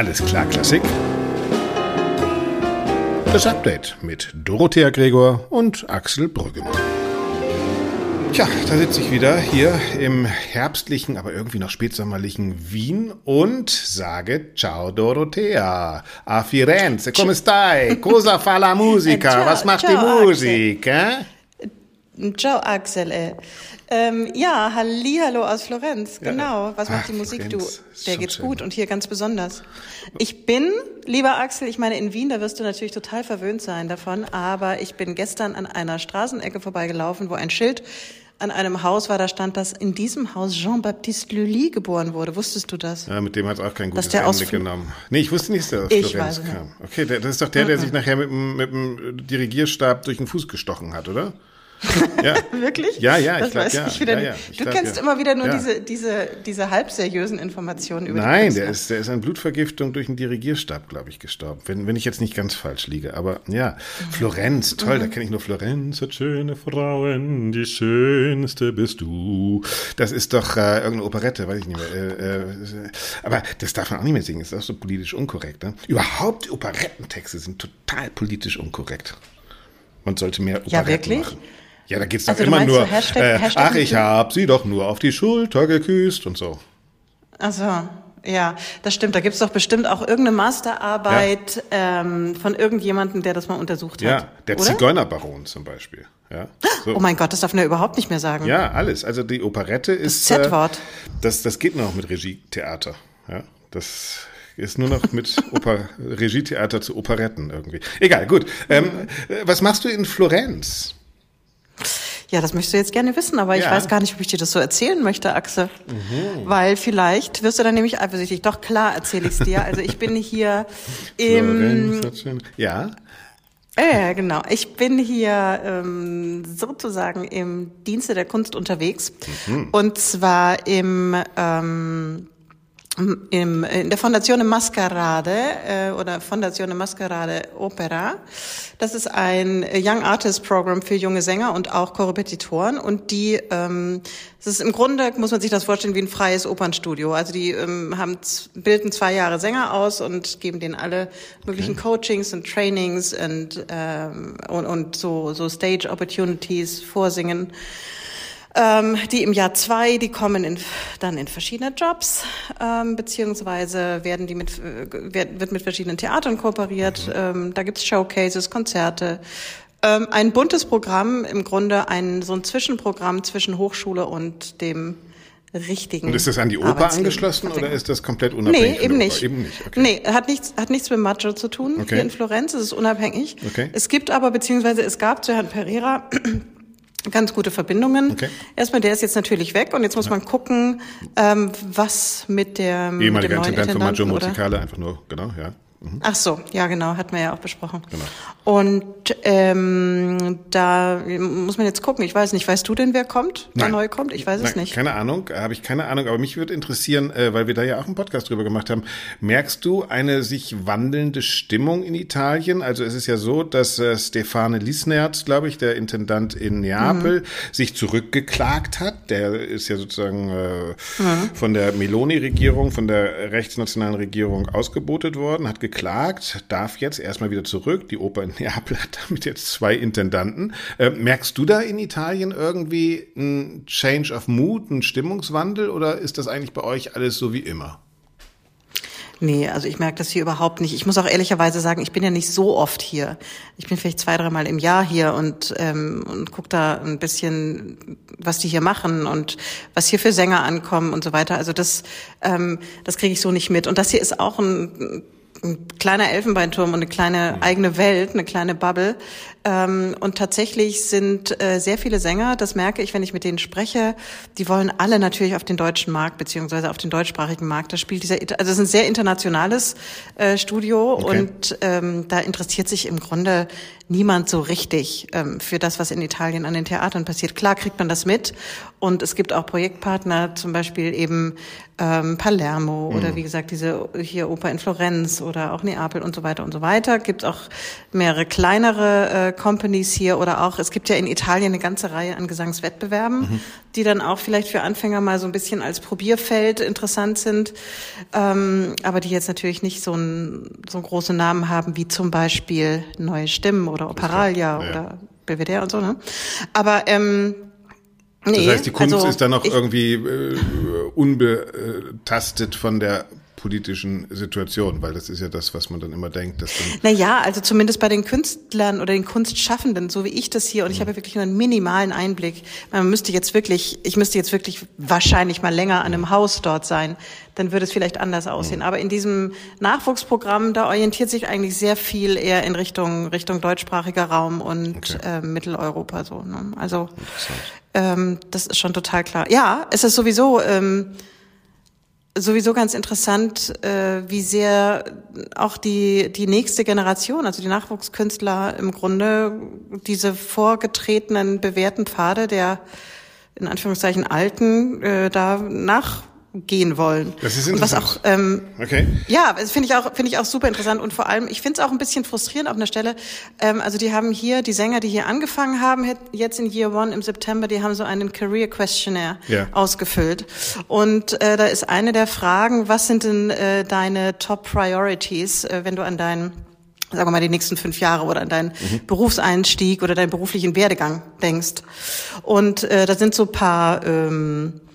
Alles klar, Klassik. Das Update mit Dorothea Gregor und Axel Brüggemann. Tja, da sitze ich wieder hier im herbstlichen, aber irgendwie noch spätsommerlichen Wien und sage Ciao Dorothea. A Firenze, come stai? Cosa fa la musica? Was macht die Musik? Eh? Ciao Axel. Äh. Ähm, ja, Hallihallo aus Florenz, genau. Was macht Ach, die Musik, Florenz, du? Der geht's schön. gut und hier ganz besonders. Ich bin, lieber Axel, ich meine in Wien, da wirst du natürlich total verwöhnt sein davon, aber ich bin gestern an einer Straßenecke vorbeigelaufen, wo ein Schild an einem Haus war, da stand, dass in diesem Haus Jean-Baptiste Lully geboren wurde. Wusstest du das? Ja, mit dem hat es auch kein gutes der aus Ende Fl- genommen. Nee, ich wusste nicht, dass der aus Ich Florenz weiß kam. Okay, der, das ist doch der, der sich nachher mit dem, mit dem Dirigierstab durch den Fuß gestochen hat, oder? Ja. Wirklich? Ja, ja, ich das glaub, weiß ja. ich wieder Ja, ja, ich Du glaub, kennst ja. immer wieder nur diese, diese, diese halbseriösen Informationen über die Nein, der ist, der ist an Blutvergiftung durch einen Dirigierstab, glaube ich, gestorben. Wenn, wenn ich jetzt nicht ganz falsch liege. Aber ja, Mhm. Florenz, toll, da kenne ich nur Florenz hat schöne Frauen, die schönste bist du. Das ist doch äh, irgendeine Operette, weiß ich nicht mehr. Äh, äh, aber das darf man auch nicht mehr singen, das ist auch so politisch unkorrekt. Ne? Überhaupt Operettentexte sind total politisch unkorrekt. Man sollte mehr Operetten Ja, wirklich? machen. Ja, da geht's doch Also immer nur, so Hashtag- äh, Hashtag ach, ich MeToo? hab sie doch nur auf die Schulter geküsst und so. Ach so, ja, das stimmt. Da gibt's doch bestimmt auch irgendeine Masterarbeit ähm, von irgendjemandem, der das mal untersucht hat. Ja, der oder? Zigeunerbaron zum Beispiel. Ja, so. Oh mein Gott, das darf man ja überhaupt nicht mehr sagen. ja, alles. Also die Operette ist. Z-Wort. Äh, das, das geht nur noch mit Regietheater. Ja, das ist nur noch mit Oper Regietheater zu Operetten irgendwie. Egal, gut. Ähm, äh, was machst du in Florenz? Ja, das möchtest du jetzt gerne wissen, aber ich Ja. weiß gar nicht, ob ich dir das so erzählen möchte, Axel. Weil vielleicht wirst du dann nämlich eifersüchtig. Doch klar erzähle ich es dir. Also ich bin hier im Florenz Ja, Ja, genau. Ich bin hier ähm, sozusagen im Dienste der Kunst unterwegs. Und zwar im, ähm, im, in der Fondazione Mascarade äh, oder Fondazione Mascarade Opera. Das ist ein Young Artist Program für junge Sänger und auch Korrepetitoren. Und die, ähm, es ist im Grunde, muss man sich das vorstellen, wie ein freies Opernstudio. Also die ähm, haben, bilden zwei Jahre Sänger aus und geben denen alle möglichen Coachings und Trainings und, ähm, und, und so, so Stage Opportunities vorsingen. Ähm, die im Jahr zwei, die kommen in, dann in verschiedene Jobs, ähm, beziehungsweise werden die mit, äh, wird, mit verschiedenen Theatern kooperiert. Ähm, da gibt's Showcases, Konzerte. Ähm, ein buntes Programm, im Grunde ein so ein Zwischenprogramm zwischen Hochschule und dem richtigen. und ist das an die Oper Arbeitsleben. angeschlossen oder ist das komplett unabhängig? Nee, eben nicht. Eben nicht. Okay. Nee, hat nichts, hat nichts mit Maggio zu tun Okay. hier in Florenz. Es ist unabhängig. Okay. Es gibt aber, beziehungsweise es gab zu Herrn Pereira ganz gute Verbindungen. Okay. Erstmal, der ist jetzt natürlich weg und jetzt muss man gucken, ähm, was mit der mit Ehemaliger dem neuen Intendant von Maggio Musicale, einfach nur, genau, ja. Ach so, ja genau, hatten wir ja auch besprochen. Genau. Und ähm, da muss man jetzt gucken. Ich weiß nicht, weißt du denn, wer kommt, wer Nein. neu kommt? Ich weiß es Nein, nicht. Keine Ahnung, habe ich keine Ahnung, aber mich würde interessieren, äh, weil wir da ja auch einen Podcast drüber gemacht haben. Merkst du eine sich wandelnde Stimmung in Italien? Also es ist ja so, dass äh, Stefane Lisnerz, glaube ich, der Intendant in Neapel, sich zurückgeklagt hat. Der ist ja sozusagen äh, von der Meloni-Regierung, von der rechtsnationalen Regierung ausgebotet worden, hat geklagt, darf jetzt erstmal wieder zurück. Die Oper in Neapel hat damit jetzt zwei Intendanten. Äh, merkst du da in Italien irgendwie ein Change of Mood, einen Stimmungswandel oder ist das eigentlich bei euch alles so wie immer? Nee, also ich merke das hier überhaupt nicht. Ich muss auch ehrlicherweise sagen, ich bin ja nicht so oft hier. Ich bin vielleicht zwei, dreimal im Jahr hier und, ähm, und guck da ein bisschen, was die hier machen und was hier für Sänger ankommen und so weiter. Also das, ähm, das kriege ich so nicht mit. Und das hier ist auch ein, ein kleiner Elfenbeinturm und eine kleine eigene Welt, eine kleine Bubble. Ähm, und tatsächlich sind äh, sehr viele Sänger, das merke ich, wenn ich mit denen spreche, die wollen alle natürlich auf den deutschen Markt beziehungsweise auf den deutschsprachigen Markt. Da spielt dieser, also es ist ein sehr internationales äh, Studio Okay. und ähm, da interessiert sich im Grunde niemand so richtig ähm, für das, was in Italien an den Theatern passiert. Klar kriegt man das mit und es gibt auch Projektpartner, zum Beispiel eben ähm, Palermo oder wie gesagt diese hier Oper in Florenz oder auch Neapel und so weiter und so weiter. Gibt auch mehrere kleinere äh, äh, Companies hier oder auch, es gibt ja in Italien eine ganze Reihe an Gesangswettbewerben, mhm. die dann auch vielleicht für Anfänger mal so ein bisschen als Probierfeld interessant sind, ähm, aber die jetzt natürlich nicht so einen so einen großen Namen haben wie zum Beispiel Neue Stimmen oder Operalia ja. oder Belvedere und so. Ne? Aber ähm, Nee, das heißt, die Kunst also ist dann noch irgendwie äh, unbetastet von der politischen Situation, weil das ist ja das, was man dann immer denkt, dass dann. Naja, also zumindest bei den Künstlern oder den Kunstschaffenden, so wie ich das hier, und ich mhm. habe wirklich nur einen minimalen Einblick. Man müsste jetzt wirklich, ich müsste jetzt wirklich wahrscheinlich mal länger an einem Haus dort sein, dann würde es vielleicht anders aussehen. Mhm. Aber in diesem Nachwuchsprogramm, da orientiert sich eigentlich sehr viel eher in Richtung Richtung deutschsprachiger Raum und okay. äh, Mitteleuropa so. Ne? Also ähm, das ist schon total klar. Ja, es ist sowieso. Ähm, sowieso ganz interessant, äh, wie sehr auch die, die nächste Generation, also die Nachwuchskünstler im Grunde diese vorgetretenen bewährten Pfade der in Anführungszeichen Alten äh, da nach gehen wollen. Das ist interessant. Und was auch, ähm, okay. Ja, das finde ich auch finde ich auch super interessant und vor allem ich finde es auch ein bisschen frustrierend auf einer Stelle. Ähm, also die haben hier die Sänger, die hier angefangen haben jetzt in Year One im September, die haben so einen Career Questionnaire ja. ausgefüllt und äh, da ist eine der Fragen, was sind denn äh, deine Top Priorities, äh, wenn du an deinen sagen wir mal, die nächsten fünf Jahre oder an deinen mhm. Berufseinstieg oder deinen beruflichen Werdegang denkst. Und äh, da sind so paar ähm, äh,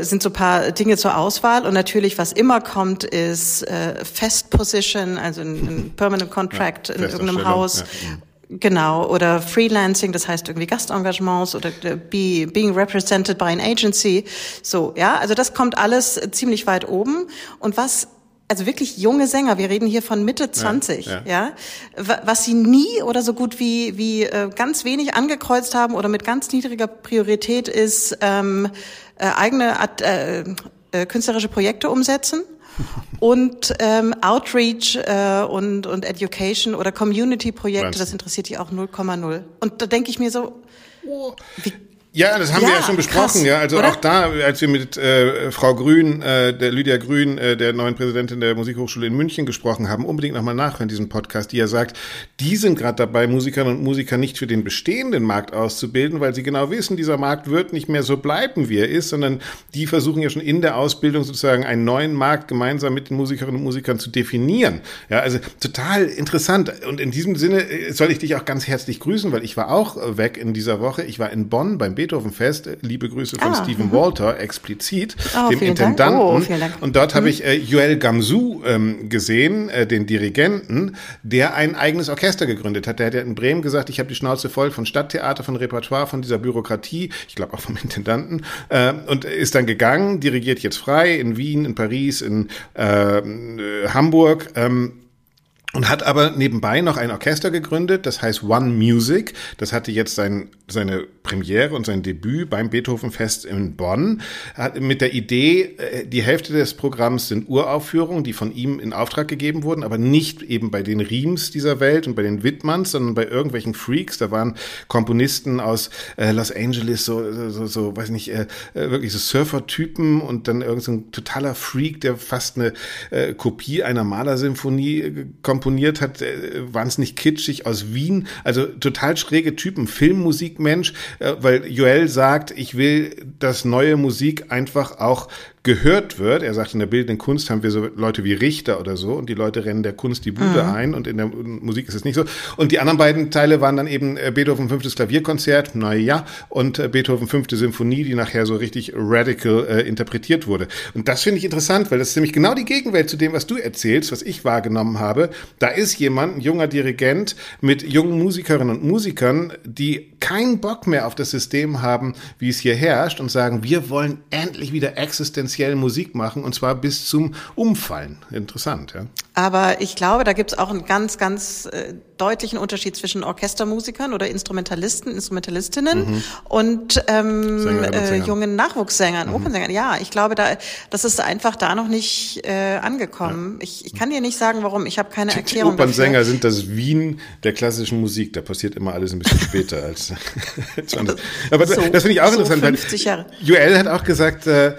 sind so paar Dinge zur Auswahl und natürlich, was immer kommt, ist äh, Fest Position, also ein, ein Permanent Contract ja, in irgendeinem Haus. Ja. Genau, oder Freelancing, das heißt irgendwie Gastengagements oder be, being represented by an agency. So, ja, also das kommt alles ziemlich weit oben. Und was also wirklich junge Sänger, wir reden hier von Mitte 20, ja, ja. ja, was sie nie oder so gut wie wie äh, ganz wenig angekreuzt haben oder mit ganz niedriger Priorität ist ähm, äh, eigene äh, äh, künstlerische Projekte umsetzen und ähm, Outreach äh, und und Education oder Community Projekte, das interessiert die auch 0,0. Und da denke ich mir so, wie ja, das haben ja, wir ja schon besprochen, krass, ja. Also oder? auch da, als wir mit äh, Frau Grün, äh, der Lydia Grün, äh, der neuen Präsidentin der Musikhochschule in München gesprochen haben, unbedingt nochmal nachhören, diesen Podcast, die ja sagt, die sind gerade dabei, Musikerinnen und Musiker nicht für den bestehenden Markt auszubilden, weil sie genau wissen, dieser Markt wird nicht mehr so bleiben, wie er ist, sondern die versuchen ja schon in der Ausbildung sozusagen einen neuen Markt gemeinsam mit den Musikerinnen und Musikern zu definieren. Ja, also total interessant. Und in diesem Sinne äh, soll ich dich auch ganz herzlich grüßen, weil ich war auch äh, weg in dieser Woche. Ich war in Bonn beim Beethovenfest. Liebe Grüße von ah, Stephen -hmm. Walter, explizit, oh, dem Intendanten. Oh, und dort mhm. habe ich äh, Joel Gamsu ähm, gesehen, äh, den Dirigenten, der ein eigenes Orchester gegründet hat. Der hat ja in Bremen gesagt, ich habe die Schnauze voll von Stadttheater, von Repertoire, von dieser Bürokratie, ich glaube auch vom Intendanten, äh, und ist dann gegangen, dirigiert jetzt frei in Wien, in Paris, in äh, Hamburg. Ähm, und hat aber nebenbei noch ein Orchester gegründet, das heißt One Music. Das hatte jetzt sein, seine Premiere und sein Debüt beim Beethovenfest in Bonn. Hat mit der Idee, äh, die Hälfte des Programms sind Uraufführungen, die von ihm in Auftrag gegeben wurden, aber nicht eben bei den Riems dieser Welt und bei den Whitmans, sondern bei irgendwelchen Freaks. Da waren Komponisten aus äh, Los Angeles, so, so, so weiß nicht, äh, äh, wirklich so Surfer-Typen und dann irgendein so totaler Freak, der fast eine äh, Kopie einer Malersymphonie äh, komponiert hat, äh, wahnsinnig kitschig aus Wien, also total schräge Typen, Filmmusikmensch, äh, weil Joel sagt, ich will, dass neue Musik einfach auch gehört wird. Er sagt, in der bildenden Kunst haben wir so Leute wie Richter oder so und die Leute rennen der Kunst die Bude mhm. ein und in der Musik ist es nicht so. Und die anderen beiden Teile waren dann eben äh, Beethoven fünftes Klavierkonzert, naja, und äh, Beethoven fünfte Symphonie, die nachher so richtig radical äh, interpretiert wurde. Und das finde ich interessant, weil das ist nämlich genau die Gegenwelt zu dem, was du erzählst, was ich wahrgenommen habe. Da ist jemand, ein junger Dirigent mit jungen Musikerinnen und Musikern, die keinen Bock mehr auf das System haben, wie es hier herrscht und sagen, wir wollen endlich wieder existenziell existenziell Musik machen und zwar bis zum Umfallen. Interessant, ja. Aber ich glaube, da gibt es auch einen ganz, ganz äh, deutlichen Unterschied zwischen Orchestermusikern oder Instrumentalisten, Instrumentalistinnen mhm. und ähm, äh, jungen Nachwuchssängern, mhm. Opernsängern. Ja, ich glaube, da das ist einfach da noch nicht äh, angekommen. Ja. Ich, ich kann dir nicht sagen, warum. Ich habe keine Erklärung. Die Opernsänger dafür. sind das Wien der klassischen Musik. Da passiert immer alles ein bisschen später als. als Aber so, das finde ich auch so interessant. 50 Jahre. Joel hat auch gesagt, äh,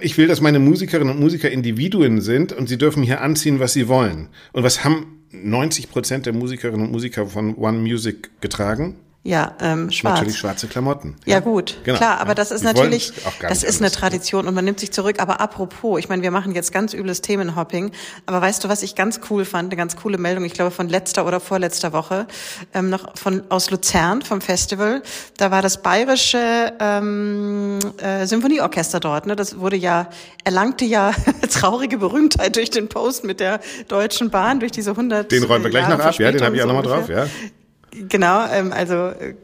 ich will, dass meine Musikerinnen und Musiker Individuen sind und sie dürfen hier anziehen, was sie wollen. Und was haben 90 Prozent der Musikerinnen und Musiker von One Music getragen? Ja, ähm, schwarz. Natürlich schwarze Klamotten. Ja, ja gut, genau. klar, aber das ist natürlich, das ist eine. Tradition und man nimmt sich zurück. Aber apropos, ich meine, wir machen jetzt ganz übles Themenhopping, aber weißt du, was ich ganz cool fand, eine ganz coole Meldung, ich glaube von letzter oder vorletzter Woche, ähm, noch von aus Luzern vom Festival. Da war das bayerische ähm, äh, Symphonieorchester dort. Ne? Das wurde ja erlangte ja traurige Berühmtheit durch den Post mit der Deutschen Bahn durch diese 100 Den räumen wir gleich Jahre noch ab, ja, den habe ich auch so nochmal drauf, ungefähr. ja. Genau, ähm, also äh,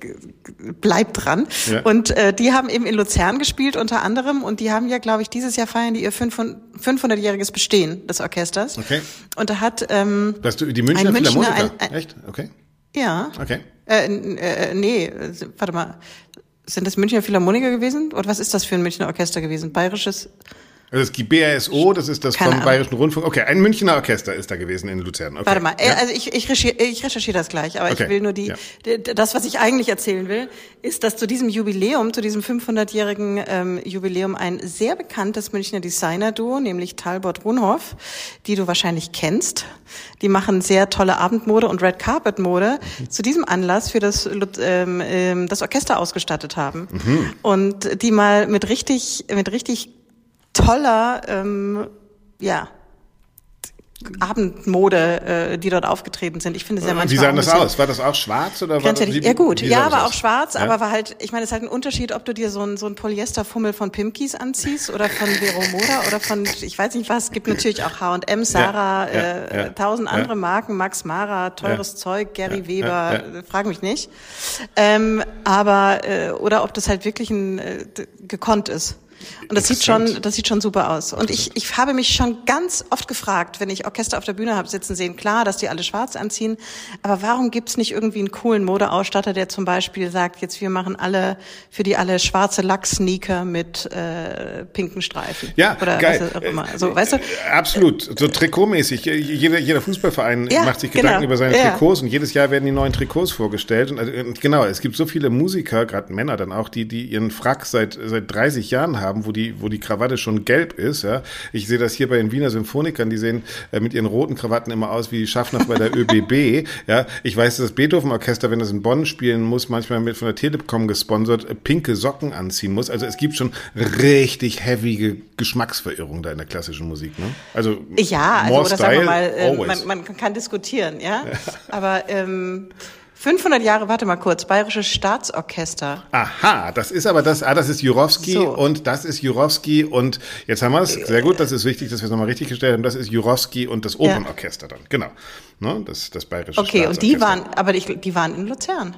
bleibt dran. Ja. Und äh, die haben eben in Luzern gespielt unter anderem und die haben ja, glaube ich, dieses Jahr feiern die ihr 500 500-jähriges Bestehen des Orchesters. Okay. Und da hat ähm, Das du, die Münchner Ein Münchner, Philharmoniker? ein- ein- Echt? Okay. ja, Okay. äh, n- äh, nee, äh, warte mal, sind das Münchner Philharmoniker gewesen? Oder was ist das für ein Münchner Orchester gewesen? Bayerisches? Also das ist die BRSO, das ist das Keine vom Ahnung. Bayerischen Rundfunk. Okay, ein Münchner Orchester ist da gewesen in Luzern. Okay. Warte mal, äh, Ja. also ich, ich, recherchiere, ich recherchiere das gleich, aber Okay, ich will nur die, ja. das, was ich eigentlich erzählen will, ist, dass zu diesem Jubiläum, zu diesem 500-jährigen ähm, Jubiläum ein sehr bekanntes Münchner Designer-Duo, nämlich Talbot Runhoff, die du wahrscheinlich kennst. Die machen sehr tolle Abendmode und Red Carpet Mode zu diesem Anlass für das, ähm, ähm, das Orchester ausgestattet haben. Und die mal mit richtig, mit richtig toller, ähm, ja, Abendmode, äh, die dort aufgetreten sind. Ich finde es ja manchmal Wie sah das aus? War das auch schwarz oder war das, Ja gut, ja, war auch schwarz, Ja? aber war halt, ich meine, es ist halt ein Unterschied, ob du dir so ein so ein Polyesterfummel von Pimkis anziehst oder von Vero Moda oder von, ich weiß nicht was, es gibt natürlich auch H&M, Sarah, Ja, äh, ja, tausend ja. andere Marken, Max Mara, teures. Zeug, Gary Weber, äh, frag mich nicht. Ähm, aber, äh, oder ob das halt wirklich ein, äh, gekonnt ist. Und das sieht schon, das sieht schon super aus. Und ich, ich habe mich schon ganz oft gefragt, wenn ich Orchester auf der Bühne habe sitzen sehen, klar, dass die alle schwarz anziehen, aber warum gibt's nicht irgendwie einen coolen Modeausstatter, der zum Beispiel sagt, jetzt wir machen alle, für die alle schwarze Lack-Sneaker mit äh, pinken Streifen. Ja, Oder geil. was auch immer. So, weißt du? Äh, Absolut, so Trikotmäßig. Jeder, jeder Fußballverein Ja, macht sich genau. Gedanken über seine Ja. Trikots und jedes Jahr werden die neuen Trikots vorgestellt. Und, äh, und genau, es gibt so viele Musiker, gerade Männer dann auch, die, die ihren Frack seit, seit 30 Jahren haben, wo die, wo die Krawatte schon gelb ist. Ja. Ich sehe das hier bei den Wiener Symphonikern, die sehen äh, mit ihren roten Krawatten immer aus wie die Schaffner bei der ÖBB. Ja. Ich weiß, dass das Beethoven-Orchester, wenn das in Bonn spielen muss, manchmal mit von der Telekom gesponsert, äh, pinke Socken anziehen muss. Also es gibt schon richtig heavige Geschmacksverirrung da in der klassischen Musik. Ne? Also Ja, also oder sagen wir style, mal, äh, man, man kann diskutieren, ja. Aber ähm, 500 Jahre, warte mal kurz, Bayerisches Staatsorchester. Aha, das ist aber das, ah, das ist Jurowski So. und das ist Jurowski und jetzt haben wir es, sehr gut, das ist wichtig, dass wir es nochmal richtig gestellt haben, das ist Jurowski und das Opernorchester dann, genau, ne, das, das bayerische Okay, und die Staatsorchester. waren, aber die, die waren in Luzern.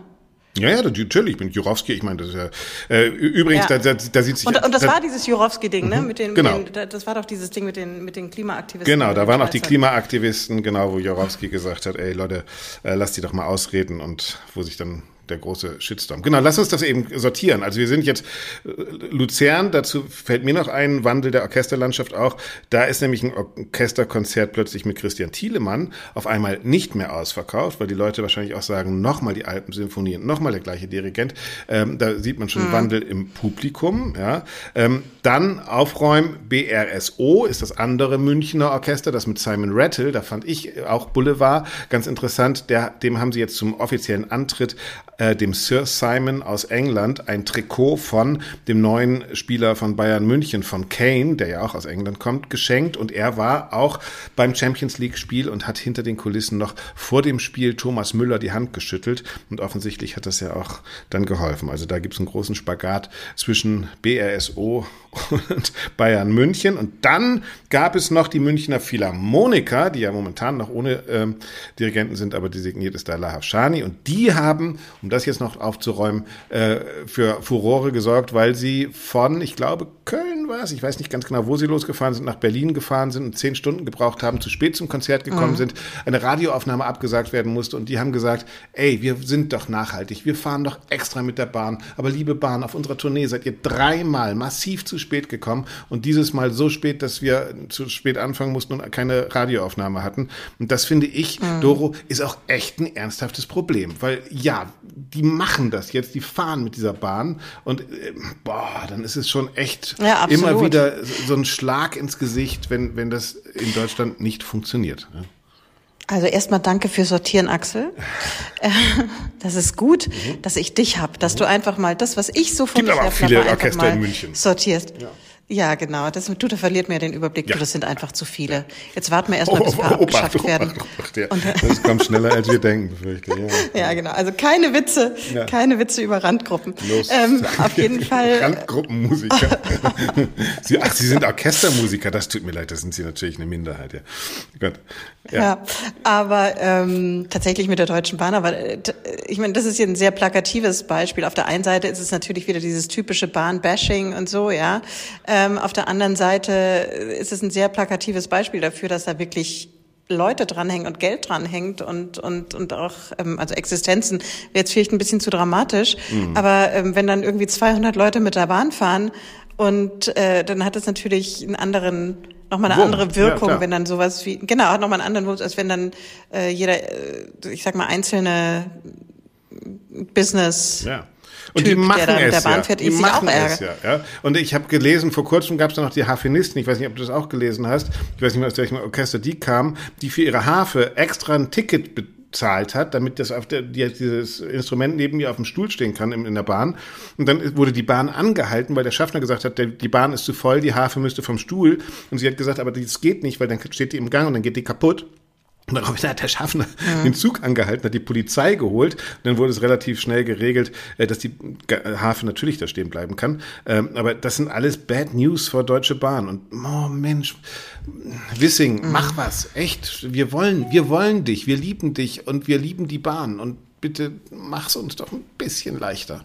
Ja, ja, natürlich, mit Jurowski, ich meine, das ist ja, äh, übrigens, Ja. da, da, da sieht sich... Und, und das da, war dieses Jurowski-Ding, ne? Mit den, Genau. mit den, das war doch dieses Ding mit den, mit den Klimaaktivisten. Genau, da waren auch die. Klimaaktivisten, genau, wo Jurowski gesagt hat, ey Leute, äh, lasst die doch mal ausreden und wo sich dann der große Shitstorm. Genau, lass uns das eben sortieren. Also wir sind jetzt äh, Luzern, dazu fällt mir noch ein Wandel der Orchesterlandschaft auch. Da ist nämlich ein Orchesterkonzert plötzlich mit Christian Thielemann auf einmal nicht mehr ausverkauft, weil die Leute wahrscheinlich auch sagen, nochmal die Alpensinfonie, nochmal der gleiche Dirigent. Ähm, da sieht man schon einen Wandel im Publikum. Ja. Ähm, dann aufräumen, BRSO ist das andere Münchner Orchester, das mit Simon Rattle, da fand ich auch Boulevard ganz interessant. Der, dem haben sie jetzt zum offiziellen Antritt äh, dem Sir Simon aus England ein Trikot von dem neuen Spieler von Bayern München, von Kane, der ja auch aus England kommt, geschenkt. Und er war auch beim Champions League-Spiel und hat hinter den Kulissen noch vor dem Spiel Thomas Müller die Hand geschüttelt. Und offensichtlich hat das ja auch dann geholfen. Also da gibt es einen großen Spagat zwischen BRSO und Bayern München. Und dann gab es noch die Münchner Philharmoniker, die ja momentan noch ohne ähm, Dirigenten sind, aber designiert ist da Lahav Shani. Und die haben, um das jetzt noch aufzuräumen, äh, für Furore gesorgt, weil sie von, ich glaube, Köln war es, ich weiß nicht ganz genau, wo sie losgefahren sind, nach Berlin gefahren sind und zehn Stunden gebraucht haben, zu spät zum Konzert gekommen sind, eine Radioaufnahme abgesagt werden musste und die haben gesagt, ey, wir sind doch nachhaltig, wir fahren doch extra mit der Bahn, aber liebe Bahn, auf unserer Tournee seid ihr dreimal massiv zu spät gekommen und dieses Mal so spät, dass wir zu spät anfangen mussten und keine Radioaufnahme hatten. Und das finde ich, Doro, ist auch echt ein ernsthaftes Problem, weil ja, die machen das jetzt, die fahren mit dieser Bahn und äh, boah, dann ist es schon echt Ja, immer wieder so ein Schlag ins Gesicht, wenn, wenn das in Deutschland nicht funktioniert. Ja. Also erstmal danke für Sortieren, Axel. Äh, das ist gut, mhm. dass ich dich hab, dass mhm. du einfach mal das, was ich so von Gibt aber auch viele Orchester in München. sortierst. Ja. Ja, genau. Das, du, da verliert mir den Überblick. Ja. Du, das sind einfach zu viele. Jetzt warten wir erstmal, bis ein paar oh, abgeschafft Obacht, werden. Obacht, ja. das kommt schneller, als wir denken, befürchte ja. ja, genau. Also keine Witze, ja. keine Witze über Randgruppen. Los. Ähm, auf jeden Fall. Randgruppenmusiker. sie, ach, Sie sind Orchestermusiker. Das tut mir leid. Das sind Sie natürlich eine Minderheit. Ja, Gott. Ja, ja aber ähm, tatsächlich mit der Deutschen Bahn. Aber äh, ich meine, das ist hier ein sehr plakatives Beispiel. Auf der einen Seite ist es natürlich wieder dieses typische Bahn-Bashing und so, ja. Ähm, auf der anderen Seite ist es ein sehr plakatives Beispiel dafür, dass da wirklich Leute dranhängen und Geld dranhängt und und und auch ähm, also Existenzen wäre jetzt vielleicht ein bisschen zu dramatisch, mhm. aber ähm, wenn dann irgendwie 200 Leute mit der Bahn fahren und äh, dann hat es natürlich einen anderen nochmal eine Wurm. andere Wirkung, ja, wenn dann sowas wie genau hat nochmal einen anderen Wurm, als wenn dann äh, jeder äh, ich sag mal einzelne Business ja. Und typ, die machen der, es der Bahn fährt, ja. Die machen es ja, ja. Und ich habe gelesen, vor kurzem gab es noch die Harfenisten, ich weiß nicht, ob du das auch gelesen hast, ich weiß nicht mehr, aus welchem Orchester die kamen, die für ihre Harfe extra ein Ticket bezahlt hat, damit das auf der, die, dieses Instrument neben mir auf dem Stuhl stehen kann in, in, der Bahn. Und dann wurde die Bahn angehalten, weil der Schaffner gesagt hat, der, die Bahn ist zu voll, die Harfe müsste vom Stuhl. Und sie hat gesagt, aber das geht nicht, weil dann steht die im Gang und dann geht die kaputt. Und daraufhin hat der Schaffner ja. den Zug angehalten, hat die Polizei geholt. Und dann wurde es relativ schnell geregelt, äh, dass die Hafen natürlich da stehen bleiben kann. Ähm, aber das sind alles Bad News vor Deutsche Bahn. Und oh Mensch, Wissing, mhm. mach was. Echt. Wir wollen, wir wollen dich, wir lieben dich und wir lieben die Bahn. Und bitte mach's uns doch ein bisschen leichter.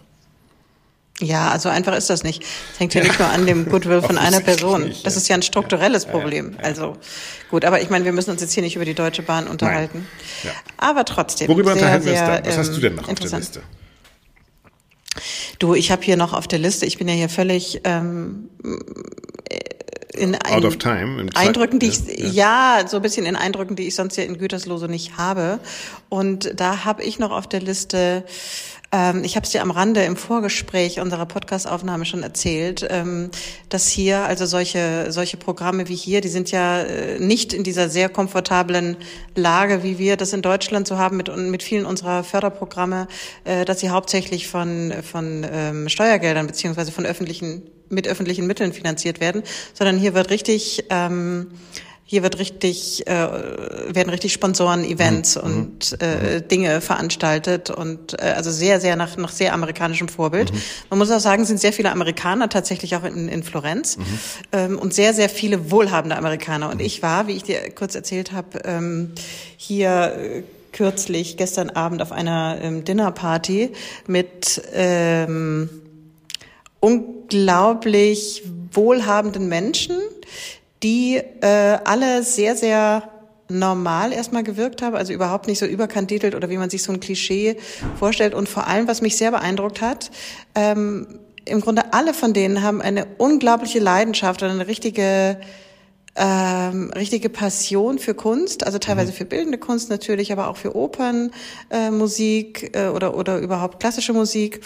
Ja, also einfach ist das nicht. Es hängt ja nicht nur an dem Goodwill von einer Person. Nicht, das ist ja ein strukturelles Problem. Also gut, aber ich meine, wir müssen uns jetzt hier nicht über die Deutsche Bahn unterhalten. Ja. Aber trotzdem. Worüber sehr, unterhalten wir uns da? Was hast du denn noch auf der Liste? Du, ich habe hier noch auf der Liste, ich bin ja hier völlig ähm, in ein, Out of time. Eindrücken, die ich ja, ja. so ein bisschen in Eindrücken, die ich sonst ja in Gütersloh so nicht habe. Und da habe ich noch auf der Liste ähm, ich habe es dir am Rande im Vorgespräch unserer Podcastaufnahme schon erzählt, ähm, dass hier also solche solche Programme wie hier, die sind ja äh, nicht in dieser sehr komfortablen Lage, wie wir das in Deutschland so haben mit mit vielen unserer Förderprogramme, äh, dass sie hauptsächlich von von ähm, Steuergeldern beziehungsweise von öffentlichen mit öffentlichen Mitteln finanziert werden, sondern hier wird richtig ähm, hier wird richtig, äh, werden richtig Sponsoren-Events mhm. und äh, mhm. Dinge veranstaltet und äh, also sehr, sehr nach, nach sehr amerikanischem Vorbild. Mhm. Man muss auch sagen, sind sehr viele Amerikaner tatsächlich auch in, in Florenz mhm. ähm, und sehr, sehr viele wohlhabende Amerikaner. Und ich war, wie ich dir kurz erzählt habe, ähm, hier äh, kürzlich gestern Abend auf einer ähm, Dinnerparty mit ähm, unglaublich wohlhabenden Menschen, die äh, alle sehr, sehr normal erstmal gewirkt haben, also überhaupt nicht so überkandidelt oder wie man sich so ein Klischee vorstellt. Und vor allem, was mich sehr beeindruckt hat, ähm, im Grunde alle von denen haben eine unglaubliche Leidenschaft oder eine richtige ähm, richtige Passion für Kunst, also teilweise mhm. für bildende Kunst natürlich, aber auch für Opernmusik äh, äh, oder oder überhaupt klassische Musik.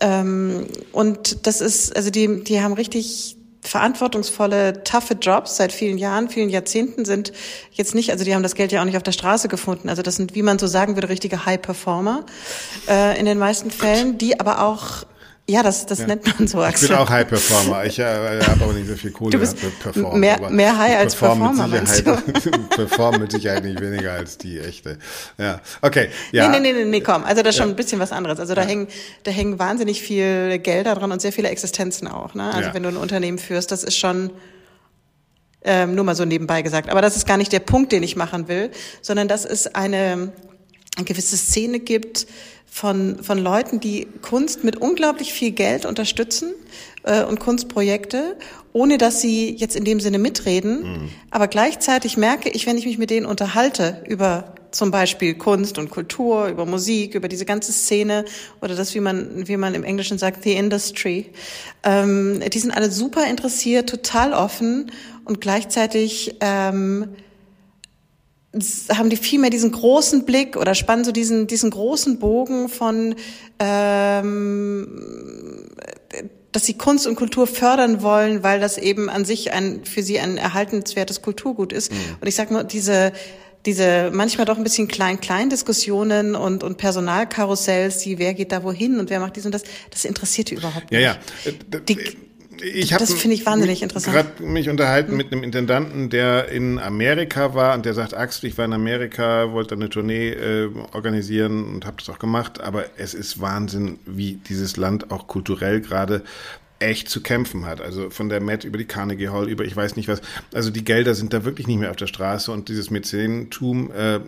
Ähm, und das ist, also die die haben richtig verantwortungsvolle, taffe Jobs seit vielen Jahren, vielen Jahrzehnten sind jetzt nicht, also die haben das Geld ja auch nicht auf der Straße gefunden. Also das sind, wie man so sagen würde, richtige High Performer äh, in den meisten Fällen, die aber auch ja, das, das ja. nennt man so, Axel. Ich bin auch High Performer. Ich äh, habe aber nicht so viel Kohle du bist performen. Mehr, mehr High als Performer, meinst du? perform mit Sicherheit nicht weniger als die echte. Ja, okay. Ja. Nee, nee, nee, nee, komm. Also das ist schon ja. ein bisschen was anderes. Also da ja. hängen, da hängen wahnsinnig viel Gelder dran und sehr viele Existenzen auch. Ne? Also wenn du ein Unternehmen führst, das ist schon, ähm, nur mal so nebenbei gesagt. Aber das ist gar nicht der Punkt, den ich machen will, sondern dass es eine, eine gewisse Szene gibt, von, von Leuten, die Kunst mit unglaublich viel Geld unterstützen äh, und Kunstprojekte, ohne dass sie jetzt in dem Sinne mitreden. Mhm. Aber gleichzeitig merke ich, wenn ich mich mit denen unterhalte über zum Beispiel Kunst und Kultur, über Musik, über diese ganze Szene oder das, wie man, wie man im Englischen sagt, the industry. Ähm, die sind alle super interessiert, total offen und gleichzeitig ähm, haben die viel mehr diesen großen Blick oder spannen so diesen, diesen großen Bogen von, ähm, dass sie Kunst und Kultur fördern wollen, weil das eben an sich ein, für sie ein erhaltenswertes Kulturgut ist. Mhm. Und ich sage nur, diese, diese manchmal doch ein bisschen Klein-Klein-Diskussionen und, und Personalkarussells, die wer geht da wohin und wer macht dies und das, das interessiert die überhaupt nicht. Ja, ja. Die, ich das finde ich wahnsinnig interessant. gerade mich unterhalten mit einem Intendanten, der in Amerika war und der sagt, Axel, ich war in Amerika, wollte eine Tournee äh, organisieren und habe das auch gemacht, aber es ist Wahnsinn, wie dieses Land auch kulturell gerade echt zu kämpfen hat. Also von der Met über die Carnegie Hall, über ich weiß nicht was. Also die Gelder sind da wirklich nicht mehr auf der Straße und dieses Mäzenentum äh,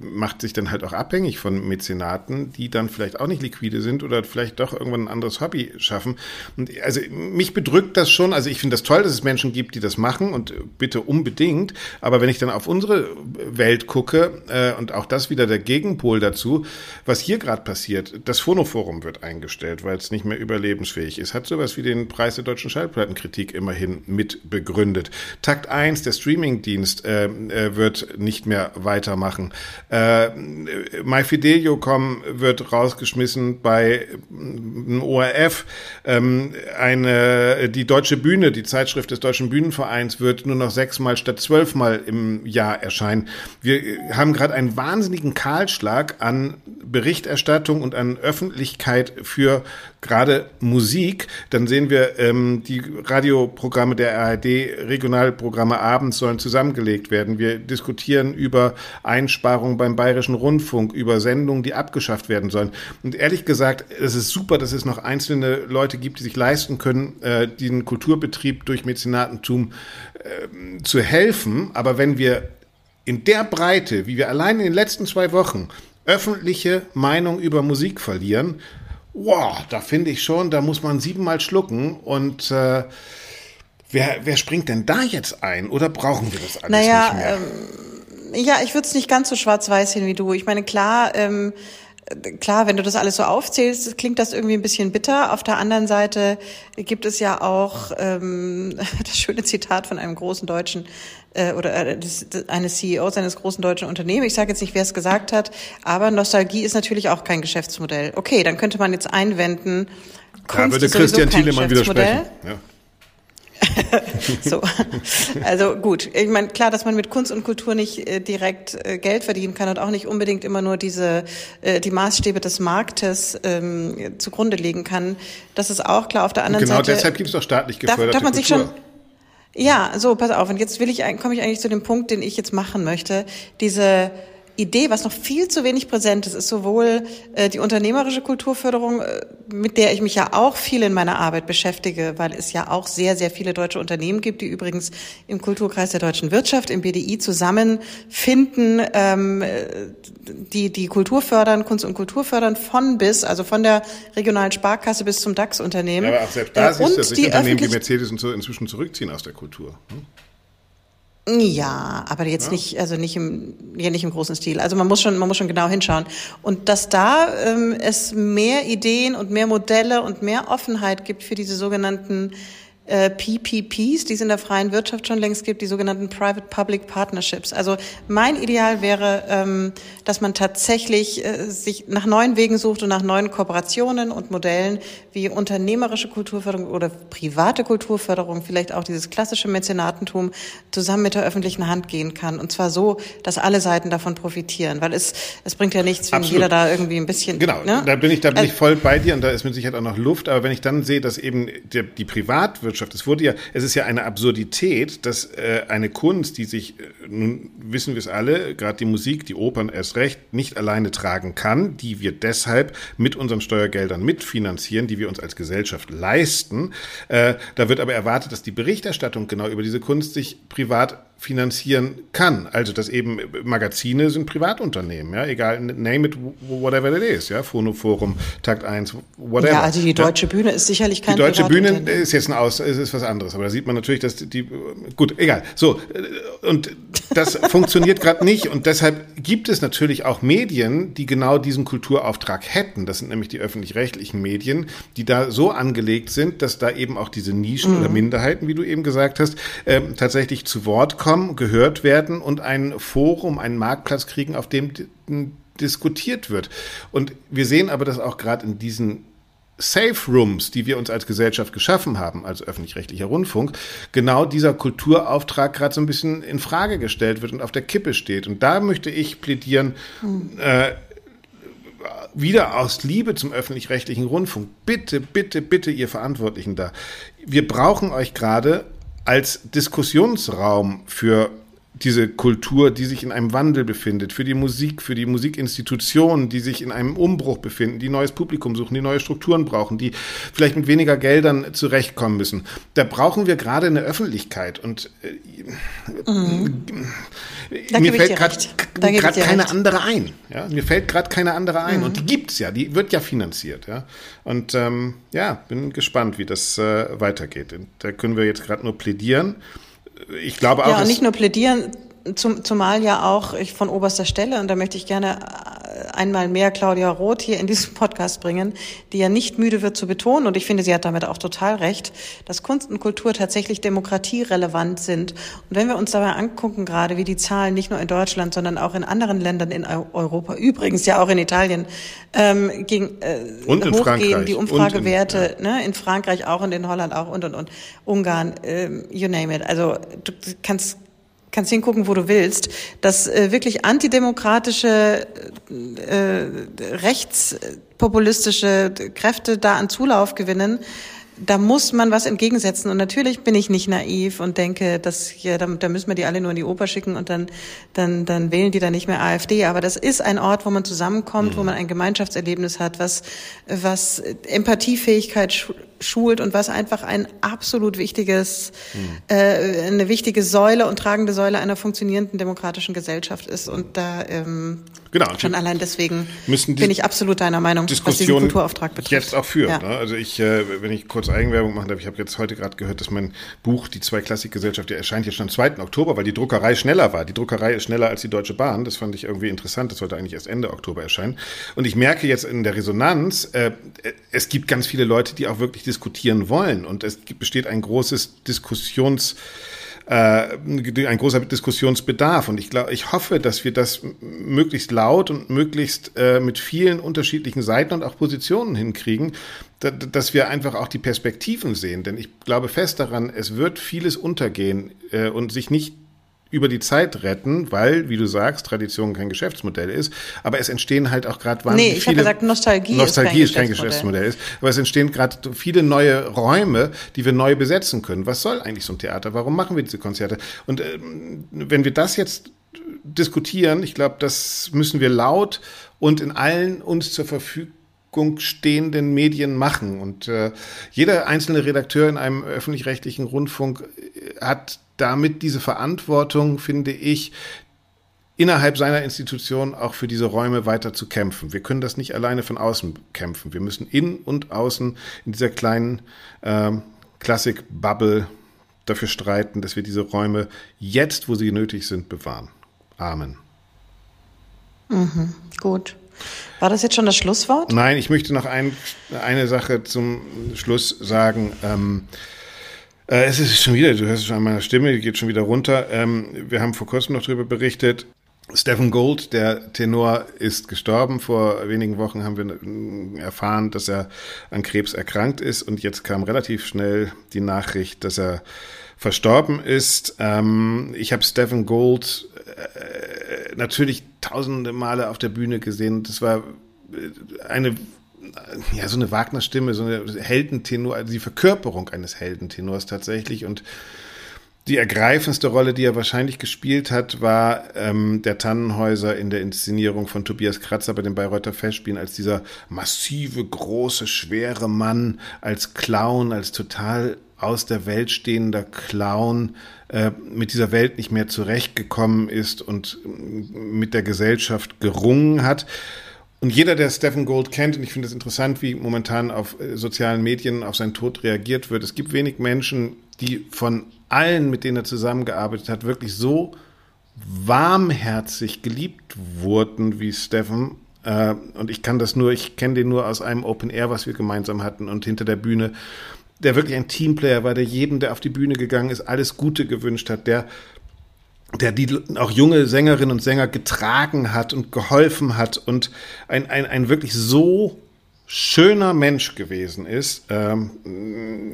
macht sich dann halt auch abhängig von Mäzenaten, die dann vielleicht auch nicht liquide sind oder vielleicht doch irgendwann ein anderes Hobby schaffen. Und also mich bedrückt das schon. Also ich finde das toll, dass es Menschen gibt, die das machen und bitte unbedingt. Aber wenn ich dann auf unsere Welt gucke äh, und auch das wieder der Gegenpol dazu, was hier gerade passiert, das Phonoforum wird eingestellt, weil es nicht mehr überlebensfähig ist. Hat sowas wie wie den Preis der deutschen Schallplattenkritik immerhin mit begründet. Takt 1, der Streamingdienst, äh, äh, wird nicht mehr weitermachen. Äh, MyFidelio.com wird rausgeschmissen bei einem äh, ORF. Ähm, eine, die Deutsche Bühne, die Zeitschrift des Deutschen Bühnenvereins, wird nur noch sechsmal statt zwölfmal im Jahr erscheinen. Wir haben gerade einen wahnsinnigen Kahlschlag an Berichterstattung und an Öffentlichkeit für gerade Musik, dann sehen wir, ähm, die Radioprogramme der ARD, Regionalprogramme abends sollen zusammengelegt werden. Wir diskutieren über Einsparungen beim Bayerischen Rundfunk, über Sendungen, die abgeschafft werden sollen. Und ehrlich gesagt, es ist super, dass es noch einzelne Leute gibt, die sich leisten können, äh, diesen Kulturbetrieb durch Mäzenatentum äh, zu helfen. Aber wenn wir in der Breite, wie wir allein in den letzten zwei Wochen öffentliche Meinung über Musik verlieren, wow, da finde ich schon, da muss man siebenmal schlucken und äh, wer, wer springt denn da jetzt ein oder brauchen wir das alles naja, nicht mehr? Ähm, ja, ich würde es nicht ganz so schwarz-weiß sehen wie du. Ich meine, klar, ähm, klar, wenn du das alles so aufzählst, klingt das irgendwie ein bisschen bitter. Auf der anderen Seite gibt es ja auch ähm, das schöne Zitat von einem großen deutschen äh, oder äh, eines CEOs eines großen deutschen Unternehmens. Ich sage jetzt nicht, wer es gesagt hat, aber Nostalgie ist natürlich auch kein Geschäftsmodell. Okay, dann könnte man jetzt einwenden, Kunst da würde Christian Thielemann widersprechen. Ja. so. Also gut, ich meine, klar, dass man mit Kunst und Kultur nicht äh, direkt äh, Geld verdienen kann und auch nicht unbedingt immer nur diese äh, die Maßstäbe des Marktes ähm, zugrunde legen kann. Das ist auch klar. Auf der anderen genau Seite. Genau, deshalb gibt es doch staatlich geförderte darf, darf man Kultur. Sich schon, ja, so, pass auf. Und jetzt will ich, komme ich eigentlich zu dem Punkt, den ich jetzt machen möchte. Diese Idee, was noch viel zu wenig präsent ist, ist sowohl äh, die unternehmerische Kulturförderung, äh, mit der ich mich ja auch viel in meiner Arbeit beschäftige, weil es ja auch sehr, sehr viele deutsche Unternehmen gibt, die übrigens im Kulturkreis der deutschen Wirtschaft, im BDI zusammenfinden, ähm, die die Kultur fördern, Kunst und Kultur fördern, von bis, also von der regionalen Sparkasse bis zum DAX-Unternehmen. Ja, aber auch selbst da äh, siehst du, dass sich Unternehmen wie Mercedes und so inzwischen zurückziehen aus der Kultur. Hm? Ja, aber jetzt ja. nicht, also nicht im, ja nicht im großen Stil. Also man muss schon, man muss schon genau hinschauen. Und dass da ähm, es mehr Ideen und mehr Modelle und mehr Offenheit gibt für diese sogenannten äh, PPPs, die es in der freien Wirtschaft schon längst gibt, die sogenannten Private-Public Partnerships. Also mein Ideal wäre, ähm, dass man tatsächlich äh, sich nach neuen Wegen sucht und nach neuen Kooperationen und Modellen wie unternehmerische Kulturförderung oder private Kulturförderung, vielleicht auch dieses klassische Mäzenatentum zusammen mit der öffentlichen Hand gehen kann. Und zwar so, dass alle Seiten davon profitieren, weil es, es bringt ja nichts, wenn Absolut. jeder da irgendwie ein bisschen. Genau, ne? da bin ich, da bin ich voll bei dir und da ist mit Sicherheit auch noch Luft. Aber wenn ich dann sehe, dass eben die, die Privatwirtschaft Wirtschaft. Es wurde ja, es ist ja eine Absurdität, dass äh, eine Kunst, die sich, äh, nun wissen wir es alle, gerade die Musik, die Opern erst recht, nicht alleine tragen kann, die wir deshalb mit unseren Steuergeldern mitfinanzieren, die wir uns als Gesellschaft leisten. Äh, da wird aber erwartet, dass die Berichterstattung genau über diese Kunst sich privat finanzieren kann. Also, dass eben Magazine sind Privatunternehmen, ja, egal, name it, whatever it is, ja, Phonoforum, Takt 1, whatever. Ja, also die Deutsche Bühne ist sicherlich kein Die Deutsche Bühne ist jetzt ein Aus, ist, ist was anderes, aber da sieht man natürlich, dass die, gut, egal, so, und das funktioniert gerade nicht und deshalb gibt es natürlich auch Medien, die genau diesen Kulturauftrag hätten. Das sind nämlich die öffentlich-rechtlichen Medien, die da so angelegt sind, dass da eben auch diese Nischen mhm. oder Minderheiten, wie du eben gesagt hast, äh, tatsächlich zu Wort kommen kommen, gehört werden und ein Forum, einen Marktplatz kriegen, auf dem diskutiert wird. Und wir sehen aber, dass auch gerade in diesen Safe Rooms, die wir uns als Gesellschaft geschaffen haben, als öffentlich-rechtlicher Rundfunk, genau dieser Kulturauftrag gerade so ein bisschen in Frage gestellt wird und auf der Kippe steht. Und da möchte ich plädieren, hm. äh, wieder aus Liebe zum öffentlich-rechtlichen Rundfunk. Bitte, bitte, bitte, ihr Verantwortlichen da. Wir brauchen euch gerade als Diskussionsraum für diese Kultur, die sich in einem Wandel befindet, für die Musik, für die Musikinstitutionen, die sich in einem Umbruch befinden, die neues Publikum suchen, die neue Strukturen brauchen, die vielleicht mit weniger Geldern zurechtkommen müssen. Da brauchen wir gerade eine Öffentlichkeit und äh, mhm. mir fällt gerade keine recht. andere ein. Ja? Mir fällt gerade keine andere ein mhm. und die gibt's ja, die wird ja finanziert. Ja? Und ähm, ja, bin gespannt, wie das äh, weitergeht. Und da können wir jetzt gerade nur plädieren ich glaube auch. Ja, und nicht nur plädieren, zum, zumal ja auch ich von oberster Stelle, und da möchte ich gerne äh, einmal mehr Claudia Roth hier in diesem Podcast bringen, die ja nicht müde wird zu betonen, und ich finde, sie hat damit auch total recht, dass Kunst und Kultur tatsächlich demokratierelevant sind. Und wenn wir uns dabei angucken, gerade wie die Zahlen nicht nur in Deutschland, sondern auch in anderen Ländern in Europa, übrigens ja auch in Italien, ähm, gegen, äh, und in hochgehen, Frankreich. die Umfragewerte, in, ja. ne, in Frankreich auch und in Holland auch und und und Ungarn, ähm, you name it. Also du kannst kannst hingucken, wo du willst, dass äh, wirklich antidemokratische, äh, rechtspopulistische Kräfte da an Zulauf gewinnen, da muss man was entgegensetzen. Und natürlich bin ich nicht naiv und denke, dass ja, da, da müssen wir die alle nur in die Oper schicken und dann, dann, dann wählen die dann nicht mehr AfD. Aber das ist ein Ort, wo man zusammenkommt, mhm. wo man ein Gemeinschaftserlebnis hat, was, was Empathiefähigkeit schult und was einfach ein absolut wichtiges, mhm. äh, eine wichtige Säule und tragende Säule einer funktionierenden demokratischen Gesellschaft ist. Und da ähm, genau. schon allein deswegen bin ich absolut deiner Meinung, was diesen Kulturauftrag betrifft. Jetzt auch führen. Ja. Ne? Also ich, äh, wenn ich kurz Eigenwerbung machen darf, ich habe jetzt heute gerade gehört, dass mein Buch Die zwei Klassikgesellschaft, der erscheint jetzt schon am 2. Oktober, weil die Druckerei schneller war. Die Druckerei ist schneller als die Deutsche Bahn. Das fand ich irgendwie interessant. Das sollte eigentlich erst Ende Oktober erscheinen. Und ich merke jetzt in der Resonanz, äh, es gibt ganz viele Leute, die auch wirklich diskutieren wollen. Und es besteht ein großes Diskussions- äh, ein großer Diskussionsbedarf. Und ich glaube, ich hoffe, dass wir das möglichst laut und möglichst äh, mit vielen unterschiedlichen Seiten und auch Positionen hinkriegen, dass wir einfach auch die Perspektiven sehen. Denn ich glaube fest daran, es wird vieles untergehen äh, und sich nicht über die Zeit retten, weil, wie du sagst, Tradition kein Geschäftsmodell ist. Aber es entstehen halt auch gerade wahnsinnig nee, ich viele... gesagt, Nostalgie, Nostalgie ist kein, ist kein Geschäftsmodell. Ist, aber es entstehen gerade viele neue Räume, die wir neu besetzen können. Was soll eigentlich so ein Theater? Warum machen wir diese Konzerte? Und äh, wenn wir das jetzt diskutieren, ich glaube, das müssen wir laut und in allen uns zur Verfügung stehenden Medien machen. Und äh, jeder einzelne Redakteur in einem öffentlich-rechtlichen Rundfunk äh, hat damit diese Verantwortung, finde ich, innerhalb seiner Institution auch für diese Räume weiter zu kämpfen. Wir können das nicht alleine von außen kämpfen. Wir müssen in und außen in dieser kleinen äh, Klassik-Bubble dafür streiten, dass wir diese Räume jetzt, wo sie nötig sind, bewahren. Amen. Mhm, gut. War das jetzt schon das Schlusswort? Nein, ich möchte noch ein, eine Sache zum Schluss sagen. Ähm, äh, es ist schon wieder, du hörst es schon an meiner Stimme, die geht schon wieder runter. Ähm, wir haben vor kurzem noch darüber berichtet. Stephen Gold, der Tenor, ist gestorben. Vor wenigen Wochen haben wir erfahren, dass er an Krebs erkrankt ist und jetzt kam relativ schnell die Nachricht, dass er verstorben ist. Ähm, ich habe Stephen Gold äh, natürlich tausende Male auf der Bühne gesehen. Das war äh, eine ja, so eine Wagner-Stimme, so eine Heldentenor, also die Verkörperung eines Heldentenors tatsächlich. Und die ergreifendste Rolle, die er wahrscheinlich gespielt hat, war ähm, der Tannenhäuser in der Inszenierung von Tobias Kratzer bei den Bayreuther Festspielen als dieser massive, große, schwere Mann, als Clown, als total aus der Welt stehender Clown äh, mit dieser Welt nicht mehr zurechtgekommen ist und mit der Gesellschaft gerungen hat. Und jeder, der Stephen Gold kennt, und ich finde es interessant, wie momentan auf äh, sozialen Medien auf seinen Tod reagiert wird. Es gibt wenig Menschen, die von allen, mit denen er zusammengearbeitet hat, wirklich so warmherzig geliebt wurden wie Stephen. Äh, und ich kann das nur, ich kenne den nur aus einem Open Air, was wir gemeinsam hatten und hinter der Bühne, der wirklich ein Teamplayer war, der jedem, der auf die Bühne gegangen ist, alles Gute gewünscht hat, der der die auch junge Sängerinnen und Sänger getragen hat und geholfen hat und ein, ein, ein wirklich so schöner Mensch gewesen ist. Ähm,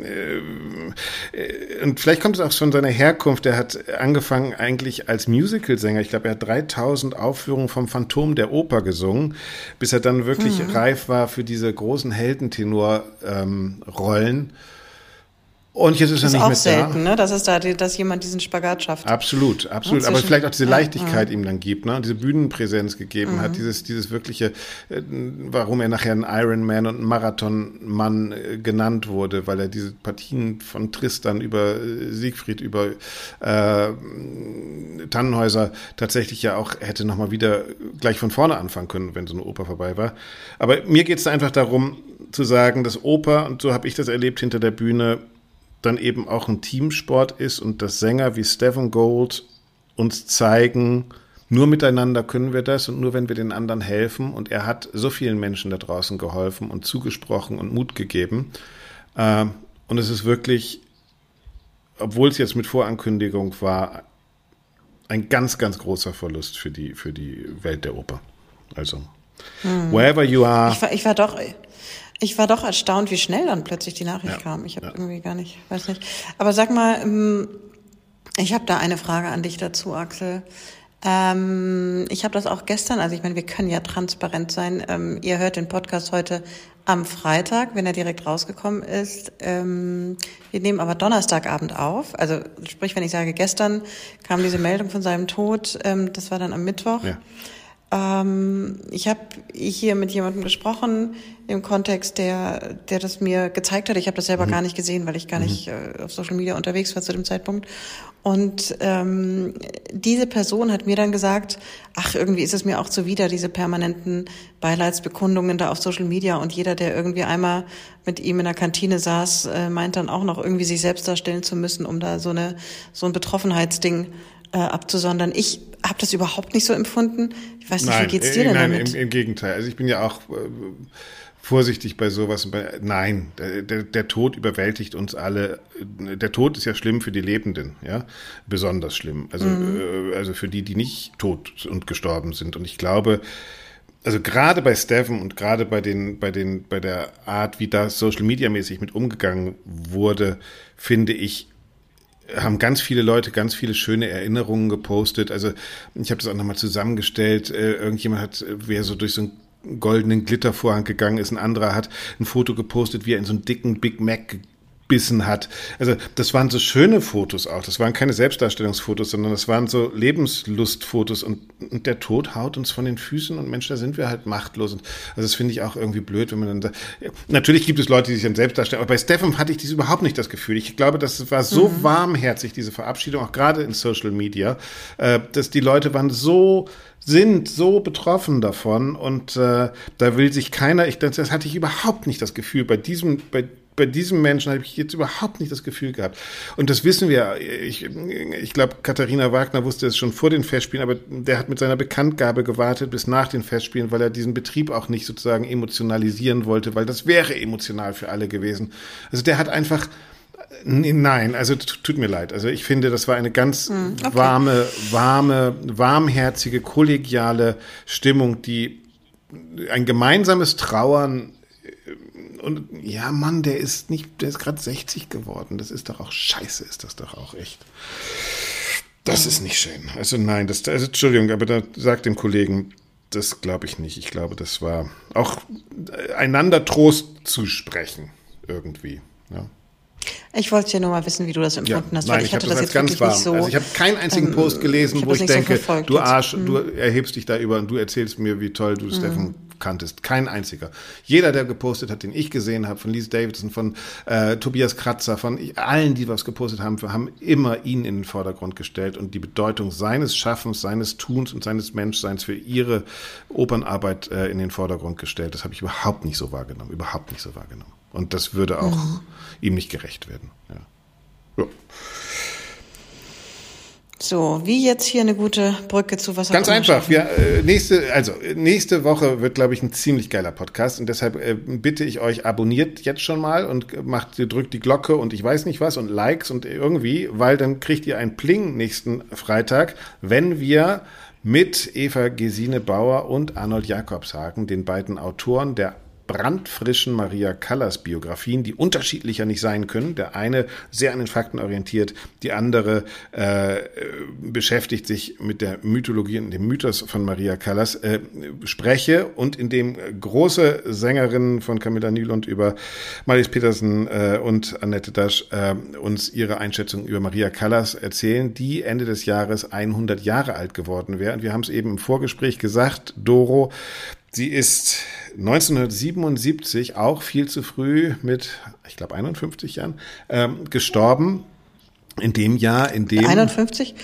äh, und vielleicht kommt es auch von seiner Herkunft. Er hat angefangen eigentlich als Musicalsänger. Ich glaube, er hat 3000 Aufführungen vom Phantom der Oper gesungen, bis er dann wirklich mhm. reif war für diese großen Heldentenor-Rollen. Ähm, und jetzt ist das er nicht auch mehr selten, da. ne? dass es da, dass jemand diesen Spagat schafft. Absolut, absolut. Aber vielleicht auch diese Leichtigkeit ja, ihm dann gibt, ne? Diese Bühnenpräsenz gegeben mhm. hat, dieses, dieses wirkliche, äh, warum er nachher ein Ironman und ein Marathonmann äh, genannt wurde, weil er diese Partien von Tristan über äh, Siegfried, über äh, Tannenhäuser tatsächlich ja auch hätte nochmal wieder gleich von vorne anfangen können, wenn so eine Oper vorbei war. Aber mir geht es einfach darum zu sagen, dass Oper, und so habe ich das erlebt hinter der Bühne, dann eben auch ein Teamsport ist und dass Sänger wie Stephen Gold uns zeigen, nur miteinander können wir das und nur wenn wir den anderen helfen. Und er hat so vielen Menschen da draußen geholfen und zugesprochen und Mut gegeben. Ähm, und es ist wirklich, obwohl es jetzt mit Vorankündigung war, ein ganz, ganz großer Verlust für die, für die Welt der Oper. Also, hm. wherever you are. Ich war, ich war doch, ich war doch erstaunt, wie schnell dann plötzlich die Nachricht ja, kam. Ich habe ja. irgendwie gar nicht, weiß nicht. Aber sag mal, ähm, ich habe da eine Frage an dich dazu, Axel. Ähm, ich habe das auch gestern, also ich meine, wir können ja transparent sein. Ähm, ihr hört den Podcast heute am Freitag, wenn er direkt rausgekommen ist. Ähm, wir nehmen aber Donnerstagabend auf. Also sprich, wenn ich sage, gestern kam diese Meldung von seinem Tod, ähm, das war dann am Mittwoch. Ja. Ähm, ich habe hier mit jemandem gesprochen im Kontext, der, der das mir gezeigt hat. Ich habe das selber mhm. gar nicht gesehen, weil ich gar mhm. nicht äh, auf Social Media unterwegs war zu dem Zeitpunkt. Und ähm, diese Person hat mir dann gesagt, ach, irgendwie ist es mir auch zuwider, diese permanenten Beileidsbekundungen da auf Social Media. Und jeder, der irgendwie einmal mit ihm in der Kantine saß, äh, meint dann auch noch irgendwie sich selbst darstellen zu müssen, um da so eine so ein Betroffenheitsding äh, abzusondern. Ich habe das überhaupt nicht so empfunden. Ich weiß nicht, nein, wie geht's dir denn nein, damit? Im, Im Gegenteil. Also ich bin ja auch äh, vorsichtig bei sowas. Nein, der, der, der, Tod überwältigt uns alle. Der Tod ist ja schlimm für die Lebenden, ja, besonders schlimm. Also mhm. äh, also für die, die nicht tot und gestorben sind. Und ich glaube, also gerade bei Steffen und gerade bei den, bei den, bei der Art, wie da Social Media mäßig mit umgegangen wurde, finde ich, haben ganz viele Leute ganz viele schöne Erinnerungen gepostet. Also ich habe das auch nochmal zusammengestellt. Äh, irgendjemand hat, wer so durch so einen goldenen Glittervorhang gegangen ist, ein anderer hat ein Foto gepostet, wie er in so einen dicken Big Mac gebissen hat. Also das waren so schöne Fotos auch. Das waren keine Selbstdarstellungsfotos, sondern das waren so Lebenslustfotos und, und der Tod haut uns von den Füßen und Mensch, da sind wir halt machtlos. Und, also das finde ich auch irgendwie blöd, wenn man dann sagt, natürlich gibt es Leute, die sich dann selbst darstellen, aber bei Stefan hatte ich dies überhaupt nicht das Gefühl. Ich glaube, das war so mhm. warmherzig, diese Verabschiedung, auch gerade in Social Media, äh, dass die Leute waren so sind so betroffen davon und äh, da will sich keiner, ich, das hatte ich überhaupt nicht das Gefühl bei diesem, bei bei diesem Menschen habe ich jetzt überhaupt nicht das Gefühl gehabt. Und das wissen wir. Ich, ich glaube, Katharina Wagner wusste es schon vor den Festspielen, aber der hat mit seiner Bekanntgabe gewartet bis nach den Festspielen, weil er diesen Betrieb auch nicht sozusagen emotionalisieren wollte, weil das wäre emotional für alle gewesen. Also der hat einfach Nein, also tut mir leid. Also ich finde, das war eine ganz hm, okay. warme, warme, warmherzige, kollegiale Stimmung, die ein gemeinsames Trauern und ja, Mann, der ist nicht, der ist gerade 60 geworden. Das ist doch auch scheiße, ist das doch auch echt. Das ist nicht schön. Also nein, das, also Entschuldigung, aber da sagt dem Kollegen, das glaube ich nicht. Ich glaube, das war auch einander Trost zu sprechen irgendwie. Ja. Ich wollte ja nur mal wissen, wie du das empfunden ja, hast. Nein, ich, ich hatte das, das jetzt ganz warm. So, also ich habe keinen einzigen ähm, Post gelesen, wo ich denke, so du Arsch, jetzt. du erhebst dich da über und du erzählst mir, wie toll du mhm. Steffen kanntest. Kein einziger. Jeder, der gepostet hat, den ich gesehen habe, von Lise Davidson, von äh, Tobias Kratzer, von allen, die was gepostet haben, haben immer ihn in den Vordergrund gestellt und die Bedeutung seines Schaffens, seines Tuns und seines Menschseins für ihre Opernarbeit äh, in den Vordergrund gestellt. Das habe ich überhaupt nicht so wahrgenommen. Überhaupt nicht so wahrgenommen. Und das würde auch mhm. ihm nicht gerecht werden. Ja. ja. So, wie jetzt hier eine gute Brücke zu was Ganz einfach. Wir, äh, nächste, also nächste Woche wird, glaube ich, ein ziemlich geiler Podcast und deshalb äh, bitte ich euch, abonniert jetzt schon mal und macht, drückt die Glocke und ich weiß nicht was und Likes und irgendwie, weil dann kriegt ihr ein Pling nächsten Freitag, wenn wir mit Eva Gesine Bauer und Arnold Jakobshagen, den beiden Autoren der brandfrischen Maria Callas Biografien, die unterschiedlicher nicht sein können. Der eine sehr an den Fakten orientiert, die andere äh, beschäftigt sich mit der Mythologie und dem Mythos von Maria Callas, äh, spreche und in dem große Sängerinnen von Camilla Nylund über Malis Petersen äh, und Annette Dasch äh, uns ihre Einschätzung über Maria Callas erzählen, die Ende des Jahres 100 Jahre alt geworden wäre. Und wir haben es eben im Vorgespräch gesagt, Doro, sie ist 1977 auch viel zu früh mit, ich glaube, 51 Jahren ähm, gestorben. In dem Jahr, in dem 51?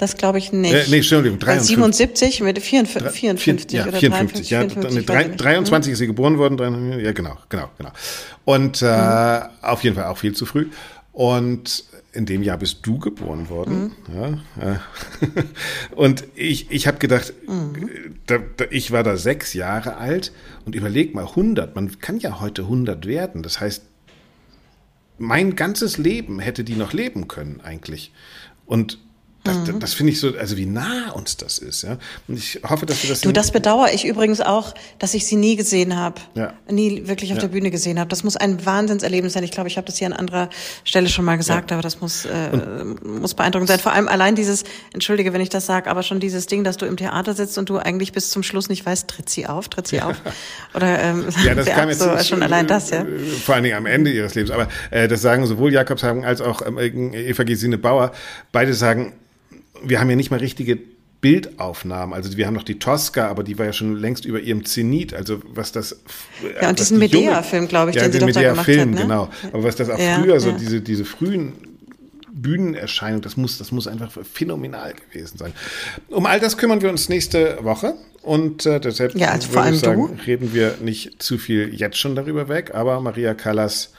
Das glaube ich nicht. Äh, nee, Entschuldigung, 53. 77 mit 54, 54 ja, oder 54, 53, ja, 54, 23 ist sie geboren worden, ja genau, genau, genau. Und äh, mhm. auf jeden Fall auch viel zu früh. Und in dem Jahr bist du geboren worden. Mhm. Ja, äh. und ich, ich habe gedacht, mhm. da, da, ich war da sechs Jahre alt und überleg mal, 100, man kann ja heute 100 werden. Das heißt, mein ganzes Leben hätte die noch leben können eigentlich. Und das, mhm. das finde ich so, also wie nah uns das ist, ja. Und ich hoffe, dass wir das. Du, das bedauere ich übrigens auch, dass ich sie nie gesehen habe, ja. nie wirklich auf ja. der Bühne gesehen habe. Das muss ein Wahnsinnserlebnis sein. Ich glaube, ich habe das hier an anderer Stelle schon mal gesagt, ja. aber das muss äh, muss beeindruckend sein. Vor allem allein dieses, entschuldige, wenn ich das sage, aber schon dieses Ding, dass du im Theater sitzt und du eigentlich bis zum Schluss nicht weißt, tritt sie auf, tritt sie auf, oder ähm, ja, das kam jetzt so, schon allein das, ja. Vor allen Dingen am Ende ihres Lebens. Aber äh, das sagen sowohl Jakobshagen als auch ähm, Eva Gesine Bauer. Beide sagen wir haben ja nicht mal richtige Bildaufnahmen. Also wir haben noch die Tosca, aber die war ja schon längst über ihrem Zenit. Also was das ja und diesen Medea-Film, glaube ich, ja, den, den sie doch da Film, hat, ne? genau. Aber was das auch ja, früher so diese diese frühen Bühnenerscheinung, das muss, das muss einfach phänomenal gewesen sein. Um all das kümmern wir uns nächste Woche und äh, deshalb ja, also vor allem sagen, du. reden wir nicht zu viel jetzt schon darüber weg, aber Maria Callas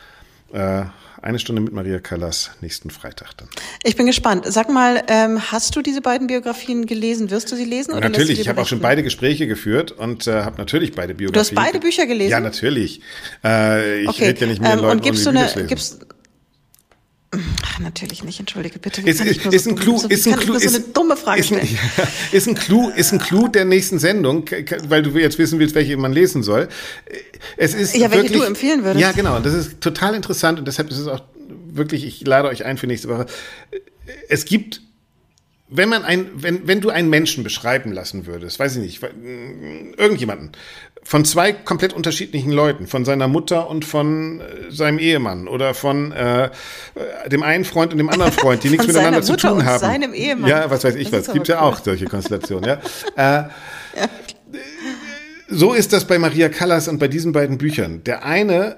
äh, eine Stunde mit Maria Callas nächsten Freitag dann. Ich bin gespannt. Sag mal, ähm, hast du diese beiden Biografien gelesen? Wirst du sie lesen? Oder natürlich, ich habe auch schon beide Gespräche geführt und äh, habe natürlich beide Biografien. Du hast beide Bücher gelesen? Ja, natürlich. Äh, ich okay. rede ja nicht mit ähm, Leuten, und gibst du eine, gibst, Ach, natürlich nicht, entschuldige bitte. Ist, ist, ist, ein Clou, ist ein Clou, ist so eine dumme Frage ist ein, ist ein Clou, ist ein Clou der nächsten Sendung, weil du jetzt wissen willst, welche man lesen soll. Es ist ja, welche wirklich, du empfehlen würdest. Ja, genau. Das ist total interessant und deshalb ist es auch wirklich, ich lade euch ein für nächste Woche. Es gibt wenn man ein, wenn, wenn du einen Menschen beschreiben lassen würdest, weiß ich nicht, irgendjemanden, von zwei komplett unterschiedlichen Leuten, von seiner Mutter und von äh, seinem Ehemann oder von äh, dem einen Freund und dem anderen Freund, die nichts miteinander zu tun haben. Seinem Ehemann. Ja, was weiß ich das was. Gibt ja auch solche Konstellationen, ja. äh, ja. So ist das bei Maria Callas und bei diesen beiden Büchern. Der eine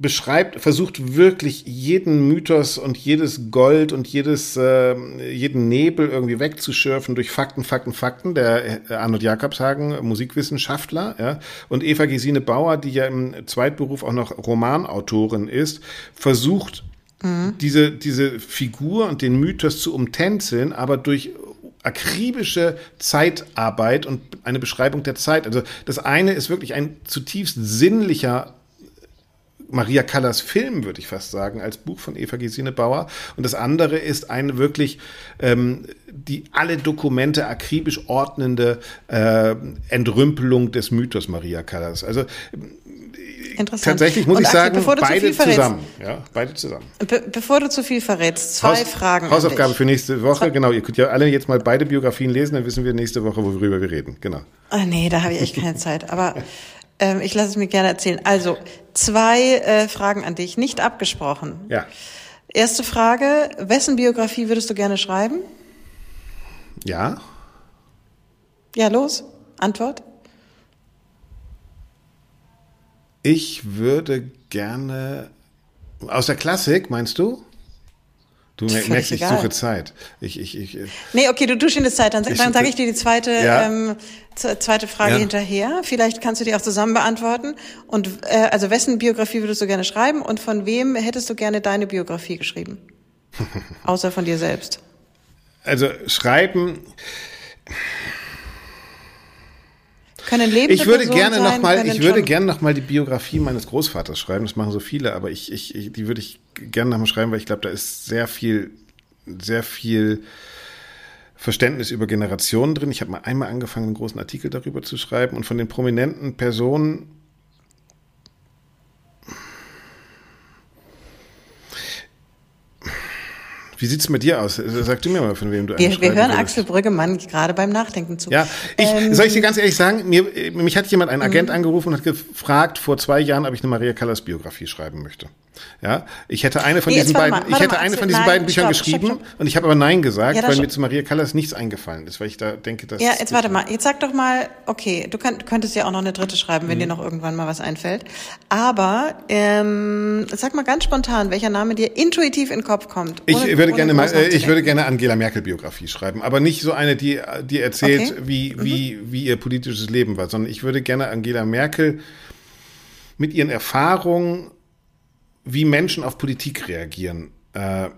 beschreibt, versucht wirklich jeden Mythos und jedes Gold und jedes, äh, jeden Nebel irgendwie wegzuschürfen durch Fakten, Fakten, Fakten. Der äh, Arnold Jakobshagen, Musikwissenschaftler, ja, und Eva Gesine Bauer, die ja im Zweitberuf auch noch Romanautorin ist, versucht mhm. diese, diese Figur und den Mythos zu umtänzeln, aber durch akribische Zeitarbeit und eine Beschreibung der Zeit. Also das eine ist wirklich ein zutiefst sinnlicher Maria Callas Film, würde ich fast sagen, als Buch von Eva Gesine Bauer. Und das andere ist eine wirklich ähm, die alle Dokumente akribisch ordnende äh, Entrümpelung des Mythos Maria Callas. Also Tatsächlich muss Und ich sagen, beide zusammen. Ja, beide zusammen. Be bevor du zu viel verrätst, zwei Haus Fragen. Hausaufgabe für nächste Woche. Zwei. Genau, ihr könnt ja alle jetzt mal beide Biografien lesen, dann wissen wir nächste Woche, worüber wir reden. Genau. Oh, nee, da habe ich echt keine Zeit. Aber ähm, ich lasse es mir gerne erzählen. Also, zwei äh, Fragen an dich, nicht abgesprochen. Ja. Erste Frage, wessen Biografie würdest du gerne schreiben? Ja. Ja, los. Antwort? Ich würde gerne aus der Klassik, meinst du? Du merkst, ich suche Zeit. Ich, ich, ich, äh, nee, okay, du in der Zeit. Dann, dann sage ich dir die zweite, ja. ähm, zweite Frage ja. hinterher. Vielleicht kannst du die auch zusammen beantworten. Und äh, also wessen Biografie würdest du gerne schreiben und von wem hättest du gerne deine Biografie geschrieben? Außer von dir selbst. Also schreiben können lebende ich würde Personen gerne sein, noch mal, ich würde gerne noch mal die Biografie meines Großvaters schreiben. Das machen so viele, aber ich, ich, ich die würde ich gerne noch mal schreiben, weil ich glaube, da ist sehr viel, sehr viel Verständnis über Generationen drin. Ich habe mal einmal angefangen, einen großen Artikel darüber zu schreiben und von den prominenten Personen Wie sieht's mit dir aus? Sag du mir mal, von wem du Wir, wir hören würdest. Axel Brüggemann gerade beim Nachdenken zu. Ja, ich, ähm, soll ich dir ganz ehrlich sagen, mir, mich hat jemand, ein Agent mhm. angerufen und hat gefragt, vor zwei Jahren, ob ich eine Maria Callas Biografie schreiben möchte. Ja, ich hätte eine von nee, diesen beiden, mal, ich hätte mal, eine von diesen nein, beiden Büchern stopp, geschrieben stopp, stopp. und ich habe aber Nein gesagt, ja, weil mir zu Maria Callas nichts eingefallen ist, weil ich da denke, dass. Ja, jetzt warte mal, jetzt sag doch mal, okay, du, könnt, könntest ja auch noch eine dritte schreiben, wenn mhm. dir noch irgendwann mal was einfällt. Aber ähm, sag mal ganz spontan, welcher Name dir intuitiv in den Kopf kommt. Ohne, ich würde gerne mal, äh, ich würde gerne Angela Merkel Biografie schreiben, aber nicht so eine, die, die erzählt, okay. wie, mhm. wie, wie ihr politisches Leben war, sondern ich würde gerne Angela Merkel mit ihren Erfahrungen wie Menschen auf Politik reagieren, äh,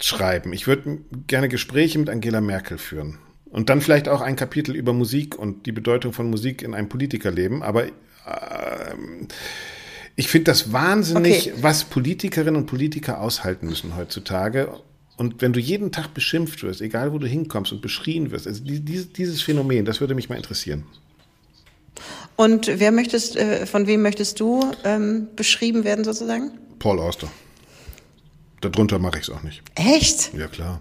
schreiben. Ich würde gerne Gespräche mit Angela Merkel führen. Und dann vielleicht auch ein Kapitel über Musik und die Bedeutung von Musik in einem Politikerleben. Aber äh, ich finde das wahnsinnig, okay. was Politikerinnen und Politiker aushalten müssen heutzutage. Und wenn du jeden Tag beschimpft wirst, egal wo du hinkommst und beschrien wirst, also dieses, dieses Phänomen, das würde mich mal interessieren. Und wer möchtest, äh, von wem möchtest du ähm, beschrieben werden sozusagen? Paul Auster. Darunter mache ich es auch nicht. Echt? Ja, klar.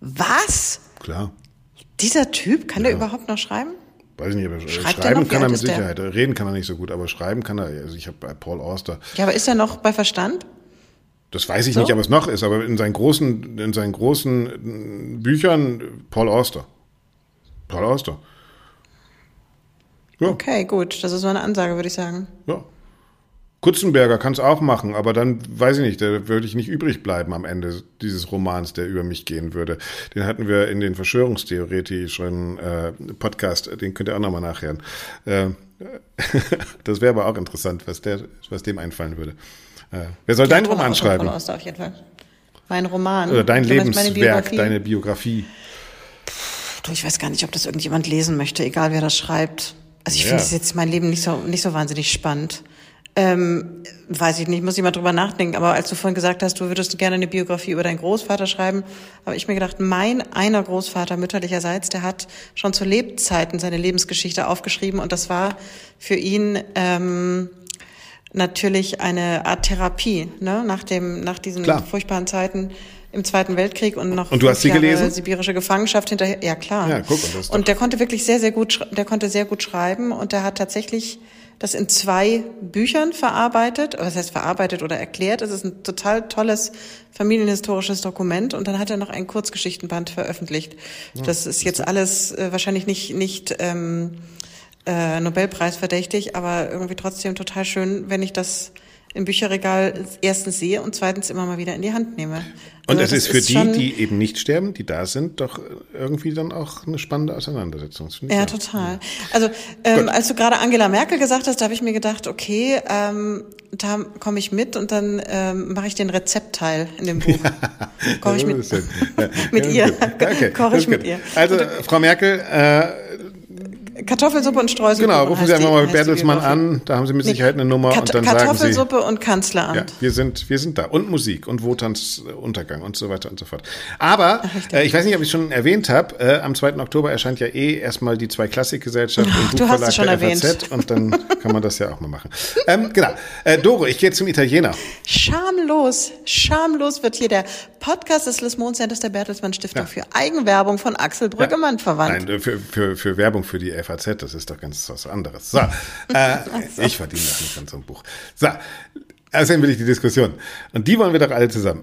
Was? Klar. Dieser Typ, kann ja. der überhaupt noch schreiben? Weiß ich nicht, aber Schreibt schreiben kann er mit Sicherheit. Der? Reden kann er nicht so gut, aber schreiben kann er. Also ich habe bei Paul Auster. Ja, aber ist er noch bei Verstand? Das weiß ich so? nicht, ob es noch ist, aber in seinen großen, in seinen großen Büchern Paul Auster. Paul Auster. Ja. Okay, gut. Das ist so eine Ansage, würde ich sagen. Ja. Kutzenberger kann es auch machen, aber dann weiß ich nicht, da würde ich nicht übrig bleiben am Ende dieses Romans, der über mich gehen würde. Den hatten wir in den Verschwörungstheoretischen äh, Podcast, den könnt ihr auch nochmal nachhören. Äh, das wäre aber auch interessant, was, der, was dem einfallen würde. Äh, wer soll deinen Roman schreiben? Ost, auf jeden Fall. Mein Roman. Oder dein Lebenswerk, Biografie. deine Biografie. Puh, ich weiß gar nicht, ob das irgendjemand lesen möchte, egal wer das schreibt. Also ich ja. finde jetzt mein Leben nicht so, nicht so wahnsinnig spannend. Ähm, weiß ich nicht, muss ich mal drüber nachdenken. Aber als du vorhin gesagt hast, du würdest gerne eine Biografie über deinen Großvater schreiben, habe ich mir gedacht, mein einer Großvater mütterlicherseits, der hat schon zu Lebzeiten seine Lebensgeschichte aufgeschrieben und das war für ihn ähm, natürlich eine Art Therapie, ne? nach dem, nach diesen Klar. furchtbaren Zeiten im Zweiten Weltkrieg und noch und du hast sie gelesen? sibirische Gefangenschaft hinterher. Ja klar. Ja, guck, und, das und der konnte wirklich sehr sehr gut, der konnte sehr gut schreiben und der hat tatsächlich das in zwei Büchern verarbeitet, was heißt verarbeitet oder erklärt. Es ist ein total tolles familienhistorisches Dokument und dann hat er noch ein Kurzgeschichtenband veröffentlicht. Das ist jetzt alles äh, wahrscheinlich nicht nicht ähm, äh, Nobelpreis verdächtig, aber irgendwie trotzdem total schön, wenn ich das im Bücherregal erstens sehe und zweitens immer mal wieder in die Hand nehme. Und also es ist für ist die, die eben nicht sterben, die da sind, doch irgendwie dann auch eine spannende Auseinandersetzung. Ja, ja, total. Also ähm, als du gerade Angela Merkel gesagt hast, da habe ich mir gedacht, okay, ähm, da komme ich mit und dann ähm, mache ich den Rezeptteil in dem Buch. Ja, Koche ich mit, ja, mit ihr. Okay, Koche ich mit ihr. Also Frau Merkel, äh, Kartoffelsuppe und Streuselkuchen. Genau, rufen Sie einfach mal Bertelsmann an, da haben Sie mit Sicherheit eine Nummer Kat und dann sagen Sie. Kartoffelsuppe und Kanzleramt. Ja, wir sind, wir sind da. Und Musik und Wotans Untergang und so weiter und so fort. Aber, Ach, äh, ich weiß nicht, ob ich schon erwähnt habe, äh, am 2. Oktober erscheint ja eh erstmal die zwei Klassikgesellschaft Ach, und Buchverlag der erwähnt. FAZ und dann kann man das ja auch mal machen. Ähm, genau. Äh, Doro, ich gehe zum Italiener. Schamlos, schamlos wird hier der Podcast des Lismon Centers der Bertelsmann Stiftung ja. für Eigenwerbung von Axel Brüggemann ja. verwandt. Nein, für, für, für Werbung für die FAZ, das ist doch ganz was anderes. So, äh, so. ich verdiene das nicht an so einem Buch. So, Außerdem will ich die Diskussion. Und die wollen wir doch alle zusammen.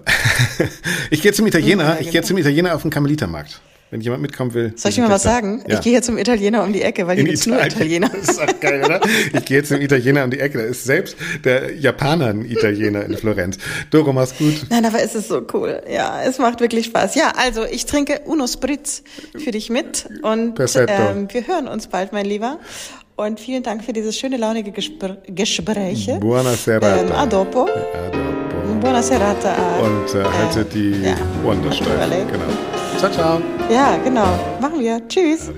ich gehe zum Italiener, ja, genau. ich gehe zum Italiener auf den Karmelitermarkt wenn jemand mitkommen will. Soll ich dir mal was sagen? Ja. Ich gehe jetzt zum Italiener um die Ecke, weil hier gibt's nur Italiener. Das ist auch geil, oder? Ich gehe jetzt zum Italiener um die Ecke. Da ist selbst der Japaner ein Italiener in Florenz. Doro, mach's gut. Nein, aber es ist so cool. Ja, es macht wirklich Spaß. Ja, also ich trinke Uno Spritz für dich mit und ähm, wir hören uns bald, mein Lieber. Und vielen Dank für dieses schöne, launige Gespr Gespräche. Buona serata. Ähm, a dopo. A dopo. Buona serata. Und äh, haltet die ja, Ohren steif. Genau. Ciao, ciao. Ja, genau. Machen wir. Tschüss.